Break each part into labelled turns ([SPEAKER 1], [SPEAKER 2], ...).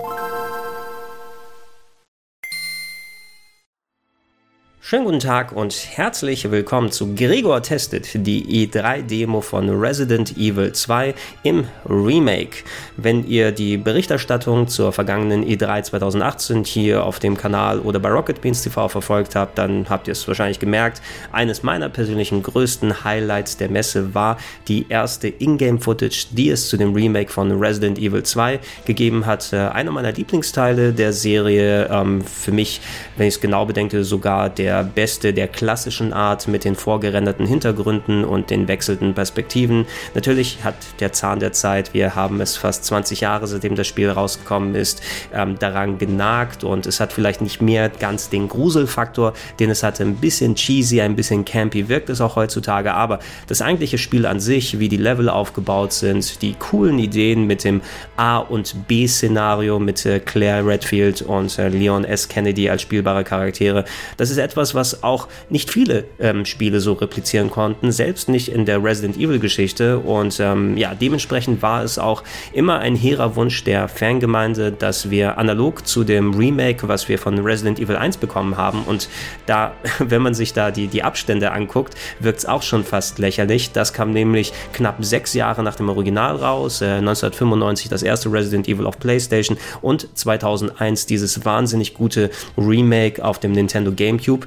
[SPEAKER 1] you Schönen guten Tag und herzlich willkommen zu Gregor Testet, die E3-Demo von Resident Evil 2 im Remake. Wenn ihr die Berichterstattung zur vergangenen E3 2018 hier auf dem Kanal oder bei Rocket Beans TV verfolgt habt, dann habt ihr es wahrscheinlich gemerkt. Eines meiner persönlichen größten Highlights der Messe war die erste Ingame-Footage, die es zu dem Remake von Resident Evil 2 gegeben hat. Äh, einer meiner Lieblingsteile der Serie, ähm, für mich, wenn ich es genau bedenke, sogar der beste der klassischen Art mit den vorgerenderten Hintergründen und den wechselnden Perspektiven. Natürlich hat der Zahn der Zeit, wir haben es fast 20 Jahre, seitdem das Spiel rausgekommen ist, ähm, daran genagt und es hat vielleicht nicht mehr ganz den Gruselfaktor, den es hatte. Ein bisschen cheesy, ein bisschen campy wirkt es auch heutzutage, aber das eigentliche Spiel an sich, wie die Level aufgebaut sind, die coolen Ideen mit dem A- und B-Szenario mit äh, Claire Redfield und äh, Leon S. Kennedy als spielbare Charaktere, das ist etwas, etwas, was auch nicht viele ähm, Spiele so replizieren konnten, selbst nicht in der Resident Evil Geschichte. Und ähm, ja, dementsprechend war es auch immer ein hehrer Wunsch der Fangemeinde, dass wir analog zu dem Remake, was wir von Resident Evil 1 bekommen haben, und da, wenn man sich da die, die Abstände anguckt, wirkt es auch schon fast lächerlich. Das kam nämlich knapp sechs Jahre nach dem Original raus, äh, 1995 das erste Resident Evil auf PlayStation und 2001 dieses wahnsinnig gute Remake auf dem Nintendo GameCube.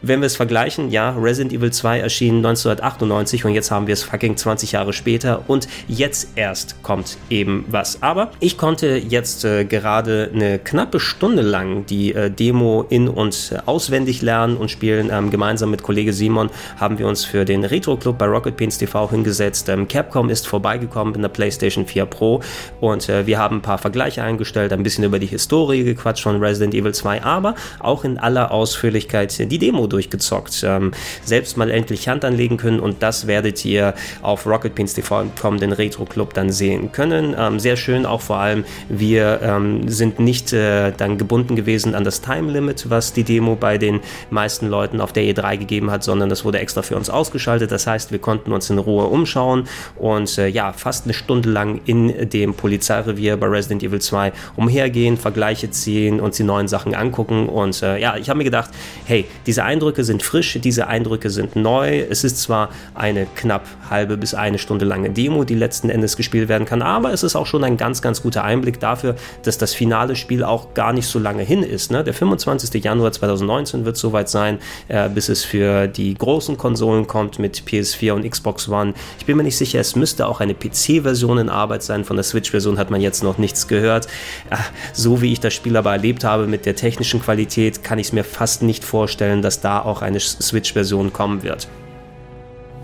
[SPEAKER 1] Wenn wir es vergleichen, ja, Resident Evil 2 erschien 1998 und jetzt haben wir es fucking 20 Jahre später und jetzt erst kommt eben was. Aber ich konnte jetzt äh, gerade eine knappe Stunde lang die äh, Demo in- und äh, auswendig lernen und spielen. Ähm, gemeinsam mit Kollege Simon haben wir uns für den Retro Club bei Rocket Beans TV hingesetzt. Ähm, Capcom ist vorbeigekommen in der PlayStation 4 Pro und äh, wir haben ein paar Vergleiche eingestellt, ein bisschen über die Historie gequatscht von Resident Evil 2, aber auch in aller Ausführlichkeit die Demo durchgezockt. Ähm, selbst mal endlich Hand anlegen können und das werdet ihr auf Rocket Beans TV im kommenden Retro Club dann sehen können. Ähm, sehr schön auch vor allem, wir ähm, sind nicht äh, dann gebunden gewesen an das Time Limit, was die Demo bei den meisten Leuten auf der E3 gegeben hat, sondern das wurde extra für uns ausgeschaltet. Das heißt, wir konnten uns in Ruhe umschauen und äh, ja, fast eine Stunde lang in dem Polizeirevier bei Resident Evil 2 umhergehen, Vergleiche ziehen und die neuen Sachen angucken. Und äh, ja, ich habe mir gedacht, hey, diese Eindrücke sind frisch, diese Eindrücke sind neu. Es ist zwar eine knapp halbe bis eine Stunde lange Demo, die letzten Endes gespielt werden kann, aber es ist auch schon ein ganz, ganz guter Einblick dafür, dass das finale Spiel auch gar nicht so lange hin ist. Ne? Der 25. Januar 2019 wird soweit sein, äh, bis es für die großen Konsolen kommt mit PS4 und Xbox One. Ich bin mir nicht sicher, es müsste auch eine PC-Version in Arbeit sein. Von der Switch-Version hat man jetzt noch nichts gehört. Äh, so wie ich das Spiel aber erlebt habe mit der technischen Qualität, kann ich es mir fast nicht vorstellen, dass da da auch eine Switch-Version kommen wird.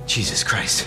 [SPEAKER 1] Jesus Christ.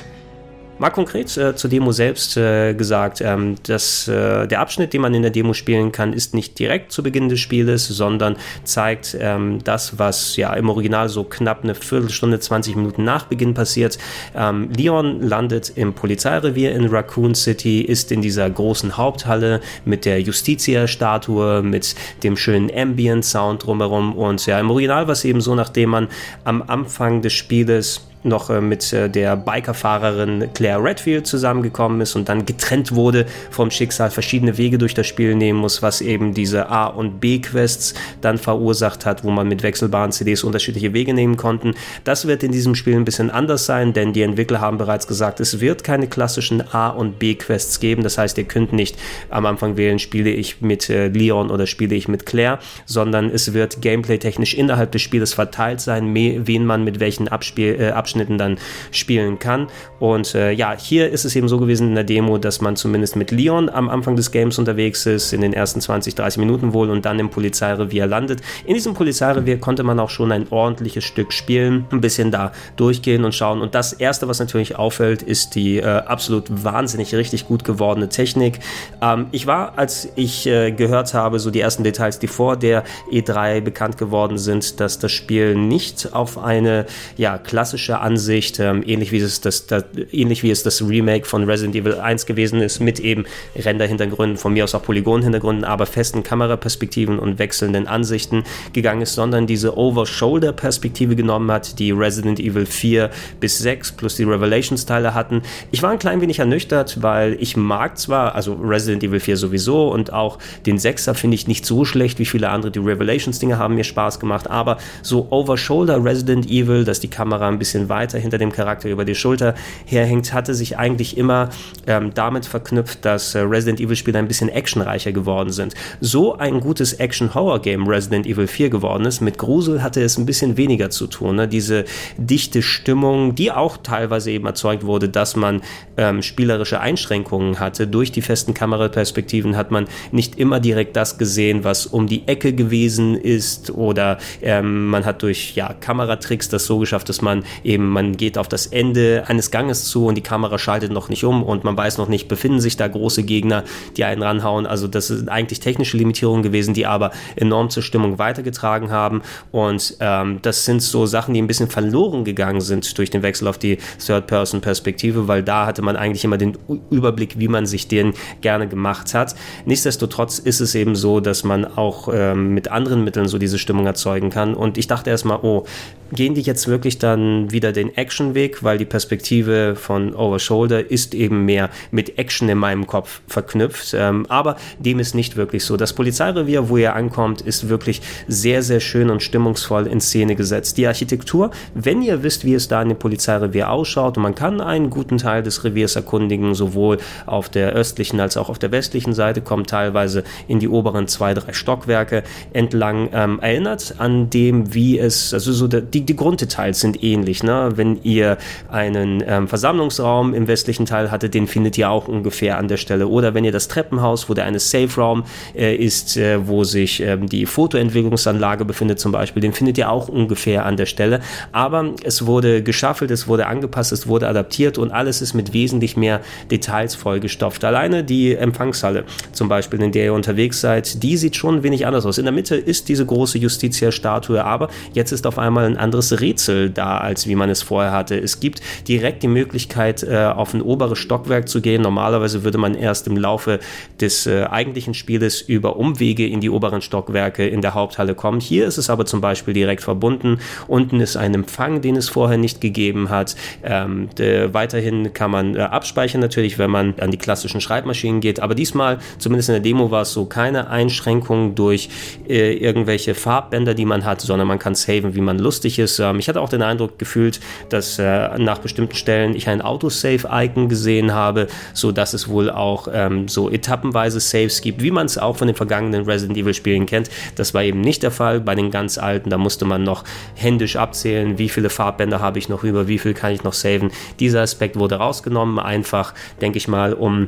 [SPEAKER 1] Mal konkret äh, zur Demo selbst äh, gesagt, ähm, dass äh, der Abschnitt, den man in der Demo spielen kann, ist nicht direkt zu Beginn des Spieles, sondern zeigt ähm, das, was ja im Original so knapp eine Viertelstunde, 20 Minuten nach Beginn passiert. Ähm, Leon landet im Polizeirevier in Raccoon City, ist in dieser großen Haupthalle mit der Justitia-Statue, mit dem schönen Ambient-Sound drumherum und ja, im Original war es eben so, nachdem man am Anfang des Spieles noch äh, mit äh, der Bikerfahrerin Claire Redfield zusammengekommen ist und dann getrennt wurde vom Schicksal, verschiedene Wege durch das Spiel nehmen muss, was eben diese A- und B-Quests dann verursacht hat, wo man mit wechselbaren CDs unterschiedliche Wege nehmen konnten. Das wird in diesem Spiel ein bisschen anders sein, denn die Entwickler haben bereits gesagt, es wird keine klassischen A- und B-Quests geben. Das heißt, ihr könnt nicht am Anfang wählen, spiele ich mit äh, Leon oder spiele ich mit Claire, sondern es wird gameplay-technisch innerhalb des Spieles verteilt sein, wen man mit welchen Abspiel, äh, Abschnitten dann spielen kann. Und äh, ja, hier ist es eben so gewesen in der Demo, dass man zumindest mit Leon am Anfang des Games unterwegs ist, in den ersten 20, 30 Minuten wohl und dann im Polizeirevier landet. In diesem Polizeirevier konnte man auch schon ein ordentliches Stück spielen, ein bisschen da durchgehen und schauen. Und das erste, was natürlich auffällt, ist die äh, absolut wahnsinnig richtig gut gewordene Technik. Ähm, ich war, als ich äh, gehört habe, so die ersten Details, die vor der E3 bekannt geworden sind, dass das Spiel nicht auf eine ja, klassische Ansicht, ähm, ähnlich, wie es das, das, ähnlich wie es das Remake von Resident Evil 1 gewesen ist, mit eben Render-Hintergründen, von mir aus auch Polygon-Hintergründen, aber festen Kameraperspektiven und wechselnden Ansichten gegangen ist, sondern diese Over-Shoulder-Perspektive genommen hat, die Resident Evil 4 bis 6 plus die Revelations-Teile hatten. Ich war ein klein wenig ernüchtert, weil ich mag zwar, also Resident Evil 4 sowieso und auch den 6er finde ich nicht so schlecht wie viele andere. Die Revelations-Dinge haben mir Spaß gemacht, aber so Over-Shoulder Resident Evil, dass die Kamera ein bisschen weiter hinter dem Charakter über die Schulter herhängt, hatte sich eigentlich immer ähm, damit verknüpft, dass äh, Resident Evil-Spiele ein bisschen actionreicher geworden sind. So ein gutes Action-Horror-Game Resident Evil 4 geworden ist, mit Grusel hatte es ein bisschen weniger zu tun. Ne? Diese dichte Stimmung, die auch teilweise eben erzeugt wurde, dass man ähm, spielerische Einschränkungen hatte. Durch die festen Kameraperspektiven hat man nicht immer direkt das gesehen, was um die Ecke gewesen ist oder ähm, man hat durch ja, Kameratricks das so geschafft, dass man eben, man geht auf das Ende eines Ganges zu und die Kamera schaltet noch nicht um und man weiß noch nicht, befinden sich da große Gegner, die einen ranhauen. Also das sind eigentlich technische Limitierungen gewesen, die aber enorm zur Stimmung weitergetragen haben und ähm, das sind so Sachen, die ein bisschen verloren gegangen sind durch den Wechsel auf die Third-Person-Perspektive, weil da hatte man eigentlich immer den Überblick, wie man sich den gerne gemacht hat. Nichtsdestotrotz ist es eben so, dass man auch ähm, mit anderen Mitteln so diese Stimmung erzeugen kann und ich dachte erstmal, oh, gehen die jetzt wirklich dann wieder den Actionweg, weil die Perspektive von Over Shoulder ist eben mehr mit Action in meinem Kopf verknüpft. Ähm, aber dem ist nicht wirklich so. Das Polizeirevier, wo ihr ankommt, ist wirklich sehr, sehr schön und stimmungsvoll in Szene gesetzt. Die Architektur, wenn ihr wisst, wie es da in dem Polizeirevier ausschaut, und man kann einen guten Teil des Reviers erkundigen, sowohl auf der östlichen als auch auf der westlichen Seite, kommt teilweise in die oberen zwei, drei Stockwerke entlang, ähm, erinnert an dem, wie es, also so der, die, die Grunddetails sind ähnlich. Ne? Wenn ihr einen ähm, Versammlungsraum im westlichen Teil hattet, den findet ihr auch ungefähr an der Stelle. Oder wenn ihr das Treppenhaus, wo der eine Safe-Raum äh, ist, äh, wo sich ähm, die Fotoentwicklungsanlage befindet zum Beispiel, den findet ihr auch ungefähr an der Stelle. Aber es wurde geschaffelt, es wurde angepasst, es wurde adaptiert und alles ist mit wesentlich mehr Details vollgestopft. Alleine die Empfangshalle zum Beispiel, in der ihr unterwegs seid, die sieht schon ein wenig anders aus. In der Mitte ist diese große Justitia-Statue, aber jetzt ist auf einmal ein anderes Rätsel da, als wie man es vorher hatte. Es gibt direkt die Möglichkeit, äh, auf ein oberes Stockwerk zu gehen. Normalerweise würde man erst im Laufe des äh, eigentlichen Spieles über Umwege in die oberen Stockwerke in der Haupthalle kommen. Hier ist es aber zum Beispiel direkt verbunden. Unten ist ein Empfang, den es vorher nicht gegeben hat. Ähm, de, weiterhin kann man äh, abspeichern natürlich, wenn man an die klassischen Schreibmaschinen geht. Aber diesmal, zumindest in der Demo, war es so keine Einschränkung durch äh, irgendwelche Farbbänder, die man hat, sondern man kann saven, wie man lustig ist. Ähm, ich hatte auch den Eindruck gefühlt, dass äh, nach bestimmten Stellen ich ein Autosave-Icon gesehen habe, so dass es wohl auch ähm, so etappenweise Saves gibt, wie man es auch von den vergangenen Resident Evil Spielen kennt. Das war eben nicht der Fall bei den ganz alten. Da musste man noch händisch abzählen, wie viele Farbbänder habe ich noch über, wie viel kann ich noch saven. Dieser Aspekt wurde rausgenommen, einfach, denke ich mal, um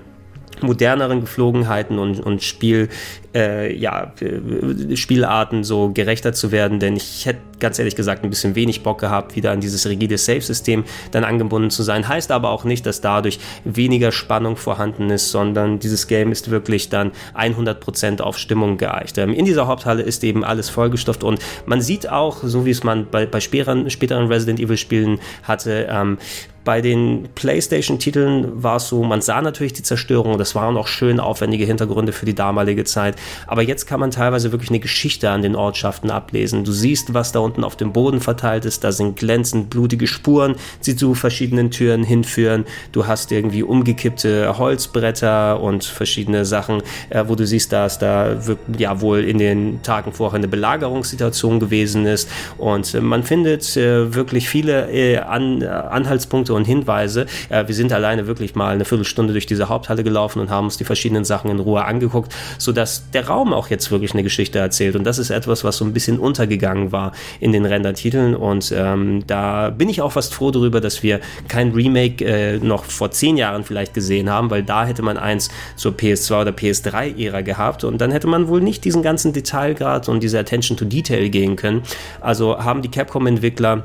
[SPEAKER 1] moderneren Geflogenheiten und, und Spiel, äh, ja, Spielarten so gerechter zu werden, denn ich hätte ganz ehrlich gesagt ein bisschen wenig Bock gehabt, wieder an dieses rigide Save-System dann angebunden zu sein. Heißt aber auch nicht, dass dadurch weniger Spannung vorhanden ist, sondern dieses Game ist wirklich dann 100% auf Stimmung geeicht. Ähm, in dieser Haupthalle ist eben alles vollgestopft und man sieht auch, so wie es man bei, bei späteren, späteren Resident Evil Spielen hatte, ähm, bei den PlayStation-Titeln war es so, man sah natürlich die Zerstörung, das waren auch schön aufwendige Hintergründe für die damalige Zeit, aber jetzt kann man teilweise wirklich eine Geschichte an den Ortschaften ablesen. Du siehst, was da unten auf dem Boden verteilt ist, da sind glänzend blutige Spuren, die zu verschiedenen Türen hinführen. Du hast irgendwie umgekippte Holzbretter und verschiedene Sachen, äh, wo du siehst, dass da ja wohl in den Tagen vorher eine Belagerungssituation gewesen ist und äh, man findet äh, wirklich viele äh, an, Anhaltspunkte und Hinweise. Äh, wir sind alleine wirklich mal eine Viertelstunde durch diese Haupthalle gelaufen und haben uns die verschiedenen Sachen in Ruhe angeguckt, sodass der Raum auch jetzt wirklich eine Geschichte erzählt. Und das ist etwas, was so ein bisschen untergegangen war in den Rendertiteln. Und ähm, da bin ich auch fast froh darüber, dass wir kein Remake äh, noch vor zehn Jahren vielleicht gesehen haben, weil da hätte man eins zur PS2 oder PS3-Ära gehabt und dann hätte man wohl nicht diesen ganzen Detailgrad und diese Attention to Detail gehen können. Also haben die Capcom-Entwickler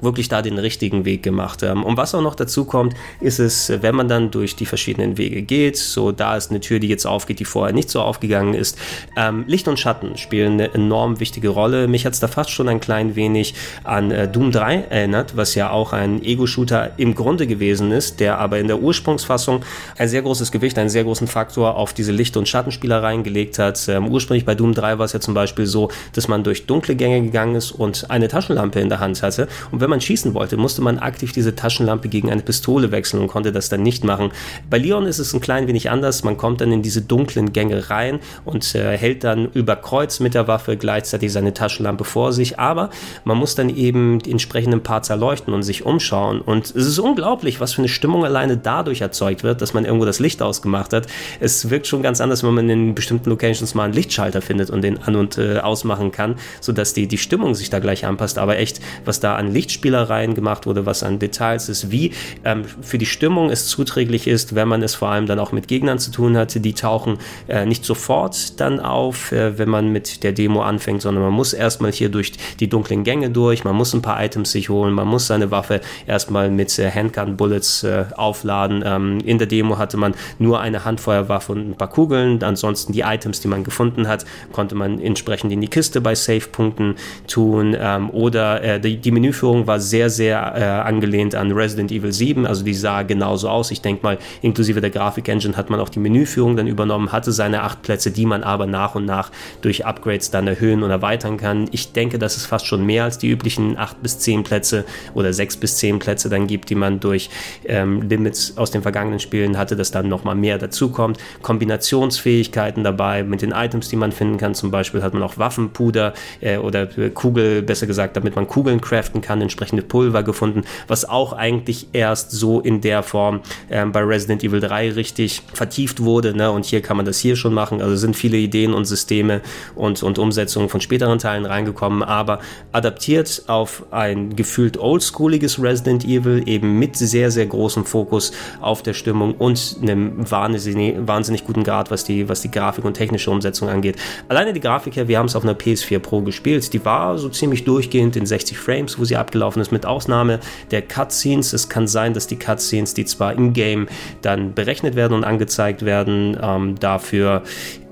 [SPEAKER 1] wirklich da den richtigen Weg gemacht. Und was auch noch dazu kommt, ist es, wenn man dann durch die verschiedenen Wege geht, so da ist eine Tür, die jetzt aufgeht, die vorher nicht so aufgegangen ist. Ähm, Licht und Schatten spielen eine enorm wichtige Rolle. Mich hat es da fast schon ein klein wenig an äh, Doom 3 erinnert, was ja auch ein Ego-Shooter im Grunde gewesen ist, der aber in der Ursprungsfassung ein sehr großes Gewicht, einen sehr großen Faktor auf diese Licht- und Schattenspielereien gelegt hat. Ähm, ursprünglich bei Doom 3 war es ja zum Beispiel so, dass man durch dunkle Gänge gegangen ist und eine Taschenlampe in der Hand hatte. Und wenn man schießen wollte, musste man aktiv diese Taschenlampe gegen eine Pistole wechseln und konnte das dann nicht machen. Bei Leon ist es ein klein wenig anders. Man kommt dann in diese dunklen Gänge rein und äh, hält dann über Kreuz mit der Waffe gleichzeitig seine Taschenlampe vor sich. Aber man muss dann eben die entsprechenden Parts erleuchten und sich umschauen. Und es ist unglaublich, was für eine Stimmung alleine dadurch erzeugt wird, dass man irgendwo das Licht ausgemacht hat. Es wirkt schon ganz anders, wenn man in bestimmten Locations mal einen Lichtschalter findet und den an- und äh, ausmachen kann, sodass die, die Stimmung sich da gleich anpasst. Aber echt, was da an Lichtspielereien gemacht wurde, was an Details ist, wie ähm, für die Stimmung es zuträglich ist, wenn man es vor allem dann auch mit Gegnern zu tun hatte, die tauchen äh, nicht sofort dann auf, äh, wenn man mit der Demo anfängt, sondern man muss erstmal hier durch die dunklen Gänge durch, man muss ein paar Items sich holen, man muss seine Waffe erstmal mit äh, Handgun Bullets äh, aufladen. Ähm, in der Demo hatte man nur eine Handfeuerwaffe und ein paar Kugeln, ansonsten die Items, die man gefunden hat, konnte man entsprechend in die Kiste bei Save-Punkten tun ähm, oder äh, die, die, Menüführung war sehr, sehr äh, angelehnt an Resident Evil 7, also die sah genauso aus. Ich denke mal, inklusive der Grafik-Engine hat man auch die Menüführung dann übernommen, hatte seine acht Plätze, die man aber nach und nach durch Upgrades dann erhöhen und erweitern kann. Ich denke, dass es fast schon mehr als die üblichen acht bis zehn Plätze oder sechs bis zehn Plätze dann gibt, die man durch ähm, Limits aus den vergangenen Spielen hatte, dass dann nochmal mehr dazukommt. Kombinationsfähigkeiten dabei mit den Items, die man finden kann. Zum Beispiel hat man auch Waffenpuder äh, oder Kugel, besser gesagt, damit man Kugeln craften kann, entsprechende Pulver gefunden, was auch eigentlich erst so in der Form äh, bei Resident Evil 3 richtig vertieft wurde. Ne? Und hier kann man das hier schon machen. Also sind viele Ideen und Systeme und, und Umsetzungen von späteren Teilen reingekommen, aber adaptiert auf ein gefühlt oldschooliges Resident Evil, eben mit sehr, sehr großem Fokus auf der Stimmung und einem wahnsinnig, wahnsinnig guten Grad, was die, was die Grafik und technische Umsetzung angeht. Alleine die Grafik her, wir haben es auf einer PS4 Pro gespielt, die war so ziemlich durchgehend in 60 Frames, wo sie abgelaufen ist, mit Ausnahme der Cutscenes. Es kann sein, dass die Cutscenes, die zwar in-game dann berechnet werden und angezeigt werden, ähm, dafür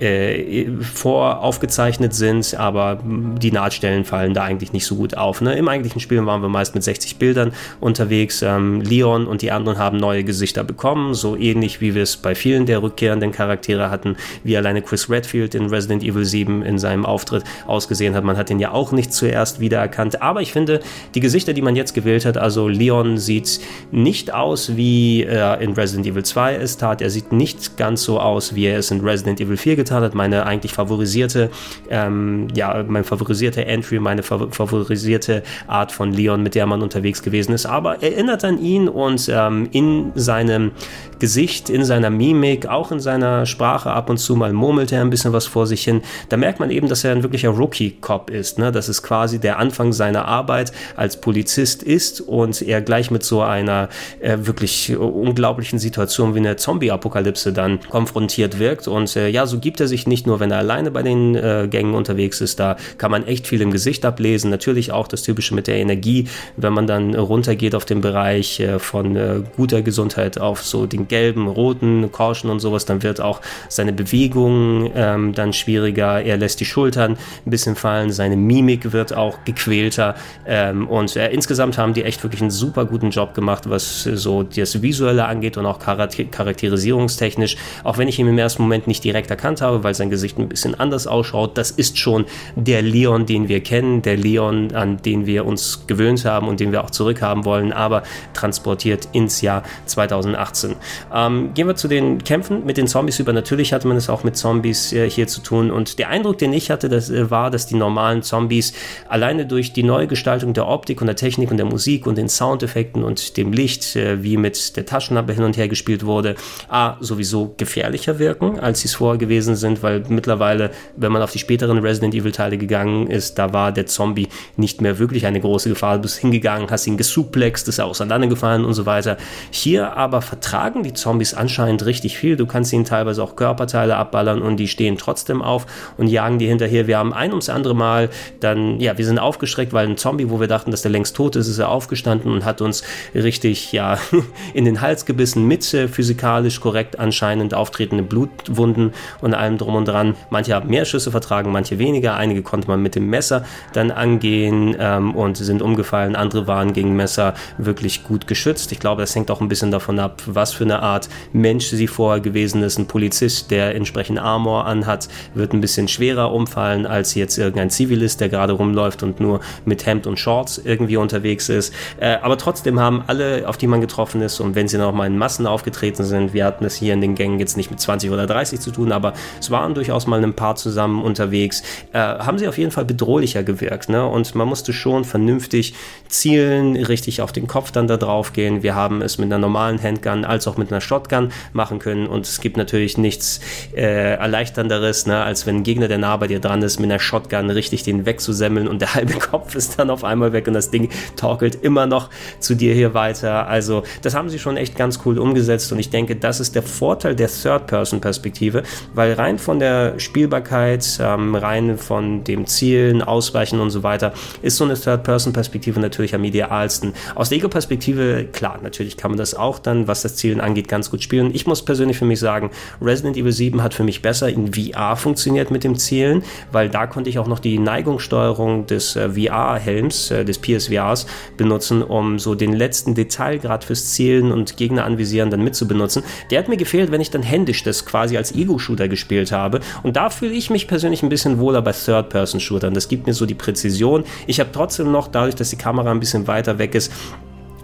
[SPEAKER 1] äh, voraufgezeichnet sind, aber die Nahtstellen fallen da eigentlich nicht so gut auf. Ne? Im eigentlichen Spiel waren wir meist mit 60 Bildern unterwegs. Ähm, Leon und die anderen haben neue Gesichter bekommen, so ähnlich wie wir es bei vielen der rückkehrenden Charaktere hatten, wie alleine Chris Redfield in Resident Evil 7 in seinem Auftritt ausgesehen hat. Man hat ihn ja auch nicht zuerst wiedererkannt, aber ich finde, die Gesichter, die man jetzt gewählt hat, also Leon sieht nicht aus, wie er in Resident Evil 2 es tat. Er sieht nicht ganz so aus, wie er es in Resident Evil 4 getan hat. Meine eigentlich favorisierte, ähm, ja, mein favorisierter Entry, meine favorisierte Art von Leon, mit der man unterwegs gewesen ist, aber erinnert an ihn und ähm, in seinem Gesicht, in seiner Mimik, auch in seiner Sprache ab und zu mal murmelt er ein bisschen was vor sich hin. Da merkt man eben, dass er ein wirklicher Rookie-Cop ist. Ne? Dass es quasi der Anfang seiner Arbeit als Polizist ist und er gleich mit so einer äh, wirklich unglaublichen Situation wie eine Zombie-Apokalypse dann konfrontiert wirkt. Und äh, ja, so gibt er sich nicht nur, wenn er alleine bei den äh, Gängen unterwegs ist. Da kann man echt viel im Gesicht ablesen. Natürlich auch das Typische mit der Energie, wenn man dann runtergeht auf den Bereich äh, von äh, guter Gesundheit auf so den gelben, roten Caution und sowas, dann wird auch seine Bewegung ähm, dann schwieriger. Er lässt die Schultern ein bisschen fallen, seine Mimik wird auch gequälter. Ähm, und äh, insgesamt haben die echt wirklich einen super guten Job gemacht, was so das Visuelle angeht und auch charakterisierungstechnisch. Auch wenn ich ihn im ersten Moment nicht direkt erkannt habe, weil sein Gesicht ein bisschen anders ausschaut, das ist schon der Leon, den wir kennen, der Leon, an den wir uns gewöhnt haben und den wir auch zurückhaben wollen, aber transportiert ins Jahr 2018. Ähm, gehen wir zu den Kämpfen mit den Zombies über. Natürlich hatte man es auch mit Zombies äh, hier zu tun. Und der Eindruck, den ich hatte, das, äh, war, dass die normalen Zombies alleine durch die neue Gestaltung der Optik und der Technik und der Musik und den Soundeffekten und dem Licht, äh, wie mit der Taschenlampe hin und her gespielt wurde, A, sowieso gefährlicher wirken, als sie es vorher gewesen sind, weil mittlerweile, wenn man auf die späteren Resident Evil Teile gegangen ist, da war der Zombie nicht mehr wirklich eine große Gefahr. Du bist hingegangen, hast ihn gesuplext, ist er auseinandergefallen und so weiter. Hier aber vertragen die Zombies anscheinend richtig viel. Du kannst ihnen teilweise auch Körperteile abballern und die stehen trotzdem auf und jagen dir hinterher. Wir haben ein ums andere Mal dann, ja, wir sind aufgeschreckt, weil ein Zombie, wo wir dachten, dass der längst tot ist, ist er aufgestanden und hat uns richtig, ja, in den Hals gebissen mit äh, physikalisch korrekt anscheinend auftretenden Blutwunden und allem drum und dran. Manche haben mehr Schüsse vertragen, manche weniger. Einige konnte man mit dem Messer dann angehen ähm, und sind umgefallen. Andere waren gegen Messer wirklich gut geschützt. Ich glaube, das hängt auch ein bisschen davon ab, was für eine Art Mensch sie vorher gewesen ist. Ein Polizist, der entsprechend Armor anhat, wird ein bisschen schwerer umfallen als jetzt irgendein Zivilist, der gerade rumläuft und nur mit Hemd und Shorts irgendwie unterwegs ist. Äh, aber trotzdem haben alle, auf die man getroffen ist, und wenn sie noch mal in Massen aufgetreten sind, wir hatten es hier in den Gängen jetzt nicht mit 20 oder 30 zu tun, aber es waren durchaus mal ein paar zusammen unterwegs, äh, haben sie auf jeden Fall bedrohlicher gewirkt. Ne? Und man musste schon vernünftig zielen, richtig auf den Kopf dann da drauf gehen. Wir haben es mit einer normalen Handgun als auch mit einer Shotgun machen können. Und es gibt natürlich nichts äh, Erleichternderes, ne, als wenn ein Gegner, der nah bei dir dran ist, mit einer Shotgun richtig den wegzusemmeln und der halbe Kopf ist dann auf einmal weg und das Ding torkelt immer noch zu dir hier weiter. Also, das haben sie schon echt ganz cool umgesetzt und ich denke, das ist der Vorteil der Third-Person-Perspektive, weil rein von der Spielbarkeit, ähm, rein von dem Zielen, Ausweichen und so weiter, ist so eine Third-Person-Perspektive natürlich am idealsten. Aus der Ego-Perspektive, klar, natürlich kann man das auch dann, was das Zielen angeht, ganz gut spielen. Ich muss persönlich für mich sagen, Resident Evil 7 hat für mich besser in VR funktioniert mit dem Zielen, weil da konnte ich auch noch die Neigungssteuerung des äh, VR-Helms, äh, des PSVRs benutzen, um so den letzten Detailgrad fürs Zielen und Gegner anvisieren dann mitzubenutzen. Der hat mir gefehlt, wenn ich dann händisch das quasi als Ego-Shooter gespielt habe. Und da fühle ich mich persönlich ein bisschen wohler bei Third-Person-Shootern. Das gibt mir so die Präzision. Ich habe trotzdem noch, dadurch, dass die Kamera ein bisschen weiter weg ist,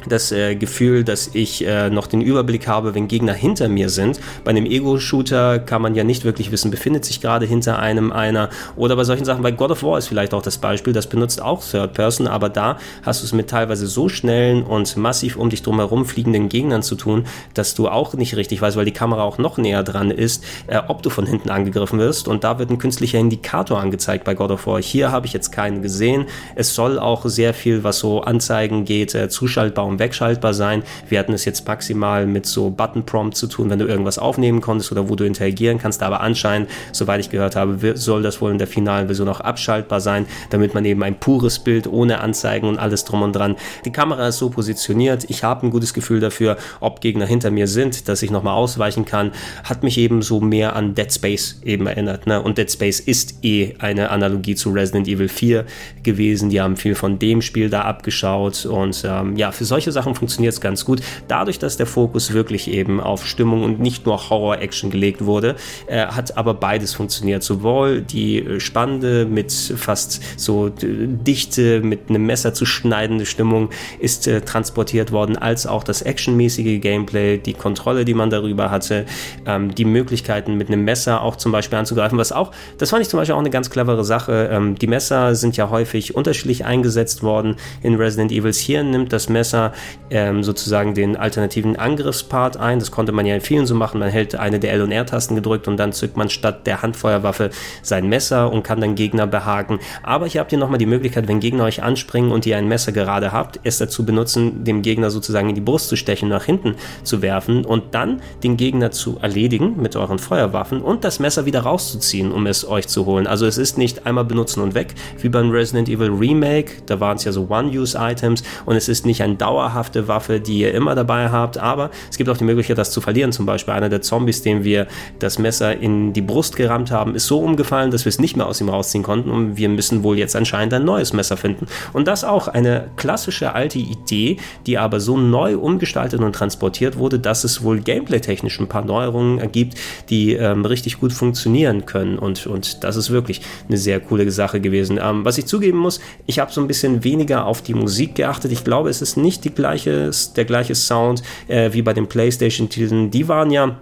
[SPEAKER 1] das äh, Gefühl, dass ich äh, noch den Überblick habe, wenn Gegner hinter mir sind. Bei einem Ego-Shooter kann man ja nicht wirklich wissen, befindet sich gerade hinter einem einer. Oder bei solchen Sachen, bei God of War ist vielleicht auch das Beispiel, das benutzt auch Third Person, aber da hast du es mit teilweise so schnellen und massiv um dich drumherum fliegenden Gegnern zu tun, dass du auch nicht richtig weißt, weil die Kamera auch noch näher dran ist, äh, ob du von hinten angegriffen wirst. Und da wird ein künstlicher Indikator angezeigt bei God of War. Hier habe ich jetzt keinen gesehen. Es soll auch sehr viel, was so Anzeigen geht, äh, zuschaltbar kaum wegschaltbar sein. Wir hatten es jetzt maximal mit so Button-Prompt zu tun, wenn du irgendwas aufnehmen konntest oder wo du interagieren kannst. Aber anscheinend, soweit ich gehört habe, soll das wohl in der finalen Version auch abschaltbar sein, damit man eben ein pures Bild ohne Anzeigen und alles drum und dran. Die Kamera ist so positioniert. Ich habe ein gutes Gefühl dafür, ob Gegner hinter mir sind, dass ich nochmal ausweichen kann. Hat mich eben so mehr an Dead Space eben erinnert. Ne? Und Dead Space ist eh eine Analogie zu Resident Evil 4 gewesen. Die haben viel von dem Spiel da abgeschaut. Und ähm, ja, für solche solche Sachen funktioniert es ganz gut. Dadurch, dass der Fokus wirklich eben auf Stimmung und nicht nur Horror-Action gelegt wurde, äh, hat aber beides funktioniert. Sowohl die äh, spannende, mit fast so dichte, mit einem Messer zu schneidende Stimmung ist äh, transportiert worden, als auch das actionmäßige Gameplay, die Kontrolle, die man darüber hatte, ähm, die Möglichkeiten mit einem Messer auch zum Beispiel anzugreifen, was auch, das fand ich zum Beispiel auch eine ganz clevere Sache. Ähm, die Messer sind ja häufig unterschiedlich eingesetzt worden in Resident Evils. Hier nimmt das Messer ähm, sozusagen den alternativen Angriffspart ein. Das konnte man ja in vielen so machen. Man hält eine der L- und R-Tasten gedrückt und dann zückt man statt der Handfeuerwaffe sein Messer und kann dann Gegner behaken. Aber hier habt ihr nochmal die Möglichkeit, wenn Gegner euch anspringen und ihr ein Messer gerade habt, es dazu benutzen, dem Gegner sozusagen in die Brust zu stechen, nach hinten zu werfen und dann den Gegner zu erledigen mit euren Feuerwaffen und das Messer wieder rauszuziehen, um es euch zu holen. Also es ist nicht einmal benutzen und weg, wie beim Resident Evil Remake. Da waren es ja so One-Use-Items und es ist nicht ein Dauer dauerhafte Waffe, die ihr immer dabei habt, aber es gibt auch die Möglichkeit, das zu verlieren. Zum Beispiel einer der Zombies, dem wir das Messer in die Brust gerammt haben, ist so umgefallen, dass wir es nicht mehr aus ihm rausziehen konnten und wir müssen wohl jetzt anscheinend ein neues Messer finden. Und das auch eine klassische alte Idee, die aber so neu umgestaltet und transportiert wurde, dass es wohl gameplay-technisch ein paar Neuerungen ergibt, die ähm, richtig gut funktionieren können. Und, und das ist wirklich eine sehr coole Sache gewesen. Ähm, was ich zugeben muss, ich habe so ein bisschen weniger auf die Musik geachtet. Ich glaube, es ist nicht die gleiche, der gleiche Sound äh, wie bei den PlayStation-Titeln. Die waren ja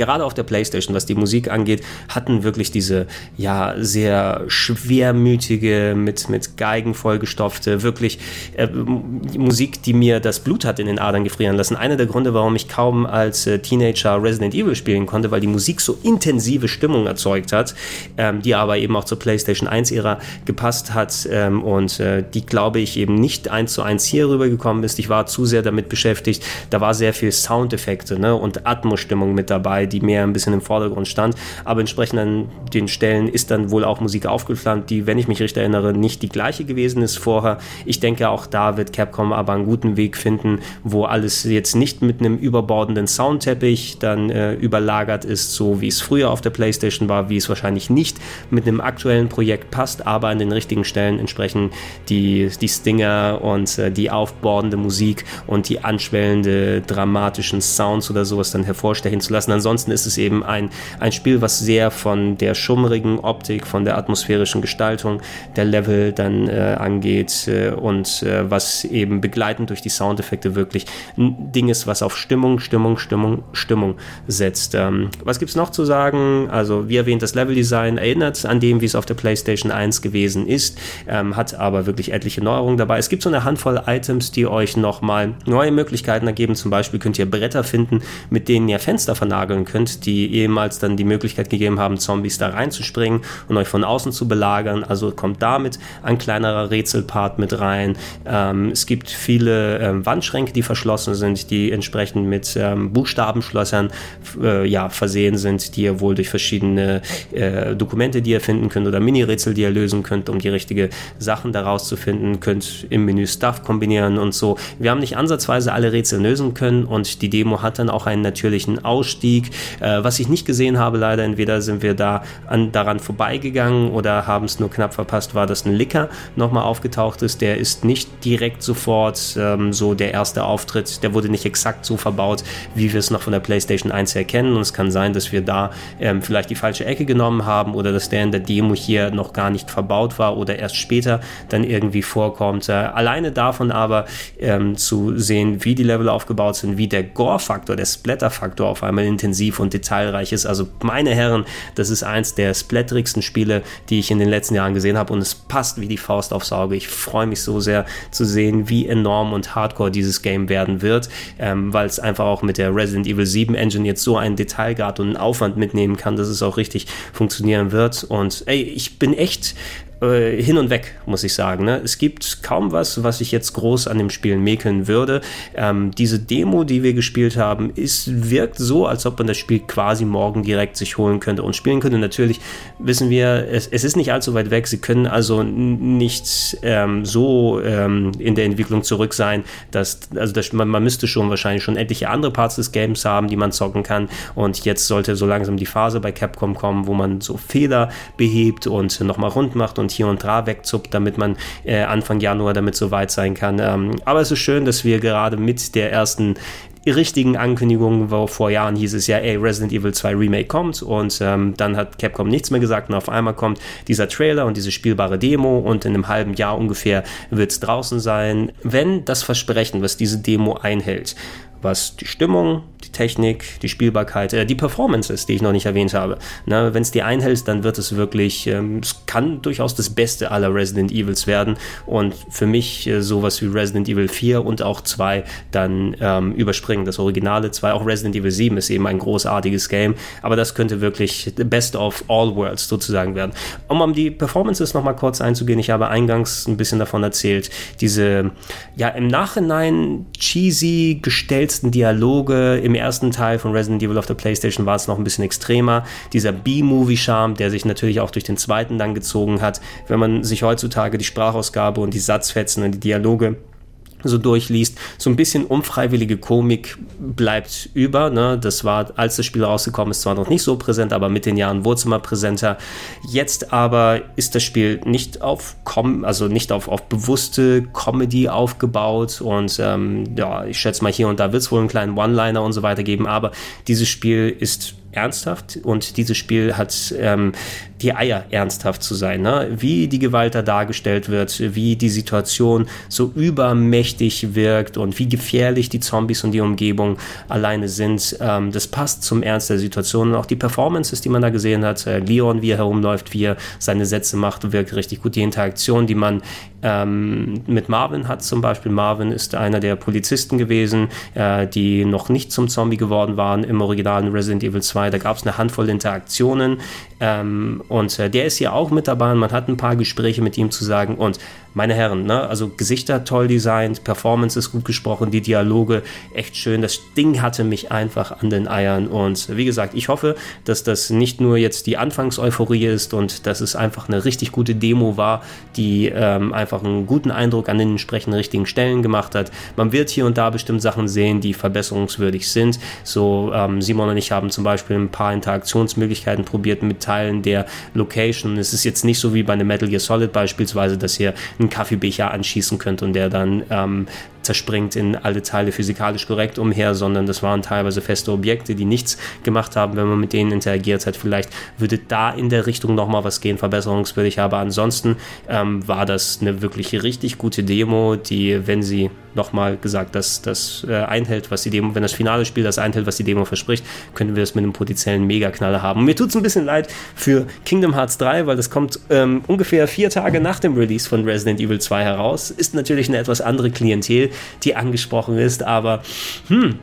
[SPEAKER 1] gerade auf der Playstation, was die Musik angeht, hatten wirklich diese, ja, sehr schwermütige, mit, mit Geigen vollgestopfte, wirklich äh, Musik, die mir das Blut hat in den Adern gefrieren lassen. Einer der Gründe, warum ich kaum als äh, Teenager Resident Evil spielen konnte, weil die Musik so intensive Stimmung erzeugt hat, ähm, die aber eben auch zur PlayStation 1-Ära gepasst hat ähm, und äh, die, glaube ich, eben nicht eins zu eins hier rübergekommen ist. Ich war zu sehr damit beschäftigt. Da war sehr viel Soundeffekte ne, und Atmosstimmung mit dabei, die mehr ein bisschen im Vordergrund stand. Aber entsprechend an den Stellen ist dann wohl auch Musik aufgeflammt, die, wenn ich mich richtig erinnere, nicht die gleiche gewesen ist vorher. Ich denke, auch da wird Capcom aber einen guten Weg finden, wo alles jetzt nicht mit einem überbordenden Soundteppich dann äh, überlagert ist, so wie es früher auf der PlayStation war, wie es wahrscheinlich nicht mit einem aktuellen Projekt passt, aber an den richtigen Stellen entsprechend die, die Stinger und äh, die aufbordende Musik und die anschwellende dramatischen Sounds oder sowas dann hervorstechen zu lassen. Ansonsten ist es eben ein, ein Spiel, was sehr von der schummrigen Optik, von der atmosphärischen Gestaltung der Level dann äh, angeht äh, und äh, was eben begleitend durch die Soundeffekte wirklich ein Ding ist, was auf Stimmung, Stimmung, Stimmung, Stimmung setzt. Ähm, was gibt es noch zu sagen? Also, wie erwähnt, das Leveldesign erinnert an dem, wie es auf der PlayStation 1 gewesen ist, ähm, hat aber wirklich etliche Neuerungen dabei. Es gibt so eine Handvoll Items, die euch nochmal neue Möglichkeiten ergeben. Zum Beispiel könnt ihr Bretter finden, mit denen ihr Fenster vernageln könnt, die ehemals dann die Möglichkeit gegeben haben, Zombies da reinzuspringen und euch von außen zu belagern. Also kommt damit ein kleinerer Rätselpart mit rein. Ähm, es gibt viele ähm, Wandschränke, die verschlossen sind, die entsprechend mit ähm, Buchstabenschlössern äh, ja, versehen sind, die ihr wohl durch verschiedene äh, Dokumente, die ihr finden könnt oder Mini-Rätsel, die ihr lösen könnt, um die richtige Sachen daraus zu finden, könnt im Menü Stuff kombinieren und so. Wir haben nicht ansatzweise alle Rätsel lösen können und die Demo hat dann auch einen natürlichen Ausstieg. Äh, was ich nicht gesehen habe, leider, entweder sind wir da an, daran vorbeigegangen oder haben es nur knapp verpasst, war, dass ein Licker nochmal aufgetaucht ist. Der ist nicht direkt sofort ähm, so der erste Auftritt, der wurde nicht exakt so verbaut, wie wir es noch von der PlayStation 1 erkennen. Und es kann sein, dass wir da ähm, vielleicht die falsche Ecke genommen haben oder dass der in der Demo hier noch gar nicht verbaut war oder erst später dann irgendwie vorkommt. Äh, alleine davon aber ähm, zu sehen, wie die Level aufgebaut sind, wie der Gore-Faktor, der Splatter-Faktor auf einmal intensiv und detailreich ist. Also meine Herren, das ist eins der splatterigsten Spiele, die ich in den letzten Jahren gesehen habe und es passt wie die Faust aufs Auge. Ich freue mich so sehr zu sehen, wie enorm und hardcore dieses Game werden wird, ähm, weil es einfach auch mit der Resident Evil 7 Engine jetzt so einen Detailgrad und einen Aufwand mitnehmen kann, dass es auch richtig funktionieren wird. Und ey, ich bin echt äh, hin und weg, muss ich sagen. Ne? Es gibt kaum was, was ich jetzt groß an dem Spiel mäkeln würde. Ähm, diese Demo, die wir gespielt haben, ist, wirkt so, als ob man das Spiel quasi morgen direkt sich holen könnte und spielen könnte. Natürlich wissen wir, es, es ist nicht allzu weit weg. Sie können also nicht ähm, so ähm, in der Entwicklung zurück sein, dass also das, man, man müsste schon wahrscheinlich schon etliche andere Parts des Games haben, die man zocken kann. Und jetzt sollte so langsam die Phase bei Capcom kommen, wo man so Fehler behebt und nochmal rund macht und und hier und da wegzuppt, damit man äh, Anfang Januar damit so weit sein kann. Ähm, aber es ist schön, dass wir gerade mit der ersten richtigen Ankündigungen, wo vor Jahren hieß es ja, ey, Resident Evil 2 Remake kommt und ähm, dann hat Capcom nichts mehr gesagt und auf einmal kommt dieser Trailer und diese spielbare Demo und in einem halben Jahr ungefähr wird es draußen sein. Wenn das Versprechen, was diese Demo einhält, was die Stimmung, die Technik, die Spielbarkeit, äh, die Performances, die ich noch nicht erwähnt habe. Wenn es die einhält, dann wird es wirklich, ähm, es kann durchaus das Beste aller Resident Evils werden und für mich äh, sowas wie Resident Evil 4 und auch 2 dann ähm, überspringen. Das Originale 2, auch Resident Evil 7 ist eben ein großartiges Game, aber das könnte wirklich the best of all worlds sozusagen werden. Um um die Performances nochmal kurz einzugehen, ich habe eingangs ein bisschen davon erzählt, diese ja im Nachhinein cheesy gestellten Dialoge im ersten Teil von Resident Evil auf der PlayStation war es noch ein bisschen extremer. Dieser B-Movie-Charme, der sich natürlich auch durch den zweiten dann gezogen hat. Wenn man sich heutzutage die Sprachausgabe und die Satzfetzen und die Dialoge so durchliest. So ein bisschen unfreiwillige Komik bleibt über. Ne? Das war, als das Spiel rausgekommen ist, zwar noch nicht so präsent, aber mit den Jahren wurde es immer präsenter. Jetzt aber ist das Spiel nicht auf Com also nicht auf, auf bewusste Comedy aufgebaut und ähm, ja, ich schätze mal hier und da wird es wohl einen kleinen One-Liner und so weiter geben, aber dieses Spiel ist ernsthaft und dieses Spiel hat ähm, die Eier ernsthaft zu sein, ne? wie die Gewalt da dargestellt wird, wie die Situation so übermächtig wirkt und wie gefährlich die Zombies und die Umgebung alleine sind. Ähm, das passt zum Ernst der Situation und auch die Performances, die man da gesehen hat. Äh, Leon, wie er herumläuft, wie er seine Sätze macht, wirkt richtig gut. Die Interaktion, die man ähm, mit Marvin hat zum Beispiel. Marvin ist einer der Polizisten gewesen, äh, die noch nicht zum Zombie geworden waren im originalen Resident Evil 2. Da gab es eine Handvoll Interaktionen ähm, und äh, der ist hier auch mit dabei. Man hat ein paar Gespräche mit ihm zu sagen und meine Herren, ne? also Gesichter toll designt, Performance ist gut gesprochen, die Dialoge echt schön. Das Ding hatte mich einfach an den Eiern und wie gesagt, ich hoffe, dass das nicht nur jetzt die Anfangseuphorie ist und dass es einfach eine richtig gute Demo war, die ähm, einfach einen guten Eindruck an den entsprechenden richtigen Stellen gemacht hat. Man wird hier und da bestimmt Sachen sehen, die verbesserungswürdig sind. So ähm, Simon und ich haben zum Beispiel ein paar Interaktionsmöglichkeiten probiert mit Teilen der Location. Es ist jetzt nicht so wie bei einem Metal Gear Solid beispielsweise, dass ihr einen Kaffeebecher anschießen könnt und der dann ähm, zerspringt in alle Teile physikalisch korrekt umher, sondern das waren teilweise feste Objekte, die nichts gemacht haben, wenn man mit denen interagiert hat. Vielleicht würde da in der Richtung nochmal was gehen, verbesserungswürdig, aber ansonsten ähm, war das eine wirklich richtig gute Demo, die, wenn sie nochmal gesagt, dass das äh, einhält, was die Demo, wenn das finale Spiel das einhält, was die Demo verspricht, könnten wir das mit einem potenziellen Megaknaller haben. Mir tut es ein bisschen leid für Kingdom Hearts 3, weil das kommt ähm, ungefähr vier Tage nach dem Release von Resident Evil 2 heraus. Ist natürlich eine etwas andere Klientel, die angesprochen ist, aber hm,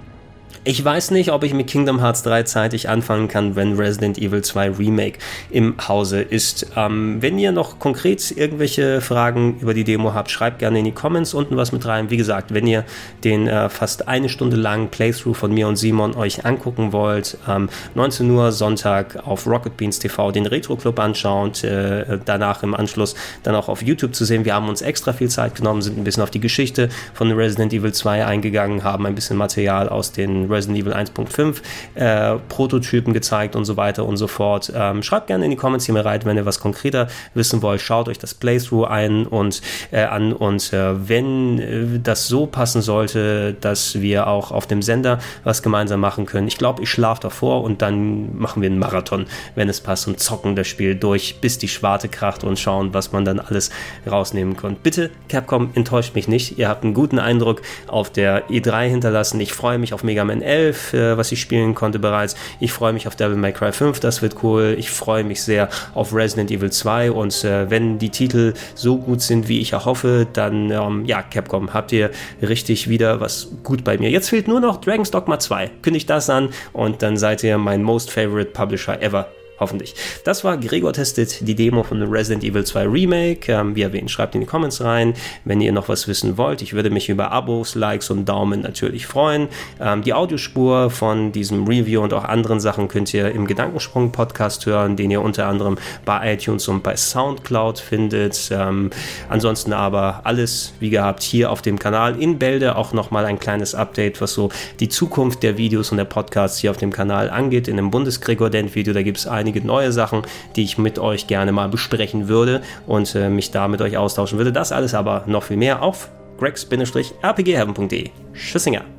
[SPEAKER 1] ich weiß nicht, ob ich mit Kingdom Hearts 3 zeitig anfangen kann, wenn Resident Evil 2 Remake im Hause ist. Ähm, wenn ihr noch konkret irgendwelche Fragen über die Demo habt, schreibt gerne in die Comments unten was mit rein. Wie gesagt, wenn ihr den äh, fast eine Stunde langen Playthrough von mir und Simon euch angucken wollt, ähm, 19 Uhr Sonntag auf Rocket Beans TV den Retro Club anschauen, äh, danach im Anschluss dann auch auf YouTube zu sehen. Wir haben uns extra viel Zeit genommen, sind ein bisschen auf die Geschichte von Resident Evil 2 eingegangen, haben ein bisschen Material aus den Resident Evil 1.5 äh, Prototypen gezeigt und so weiter und so fort. Ähm, schreibt gerne in die Comments hier mal rein, wenn ihr was konkreter wissen wollt. Schaut euch das Playthrough ein und äh, an und äh, wenn äh, das so passen sollte, dass wir auch auf dem Sender was gemeinsam machen können. Ich glaube, ich schlafe davor und dann machen wir einen Marathon, wenn es passt und zocken das Spiel durch, bis die Schwarte kracht und schauen, was man dann alles rausnehmen kann. Bitte, Capcom, enttäuscht mich nicht. Ihr habt einen guten Eindruck auf der E3 hinterlassen. Ich freue mich auf Mega Man 11, äh, was ich spielen konnte bereits. Ich freue mich auf Devil May Cry 5, das wird cool. Ich freue mich sehr auf Resident Evil 2 und äh, wenn die Titel so gut sind, wie ich erhoffe, dann ähm, ja, Capcom, habt ihr richtig wieder was gut bei mir. Jetzt fehlt nur noch Dragon's Dogma 2. Kündigt das an und dann seid ihr mein most favorite Publisher ever. Hoffentlich. Das war Gregor testet die Demo von Resident Evil 2 Remake. Ähm, wie erwähnt, schreibt in die Comments rein, wenn ihr noch was wissen wollt. Ich würde mich über Abos, Likes und Daumen natürlich freuen. Ähm, die Audiospur von diesem Review und auch anderen Sachen könnt ihr im Gedankensprung Podcast hören, den ihr unter anderem bei iTunes und bei Soundcloud findet. Ähm, ansonsten aber alles wie gehabt hier auf dem Kanal in Bälde auch nochmal ein kleines Update, was so die Zukunft der Videos und der Podcasts hier auf dem Kanal angeht. In dem Bundesgregor-Dent-Video, da gibt es ein einige neue Sachen, die ich mit euch gerne mal besprechen würde und äh, mich da mit euch austauschen würde. Das alles aber noch viel mehr auf gregs-rpgheaven.de. Tschüssinger.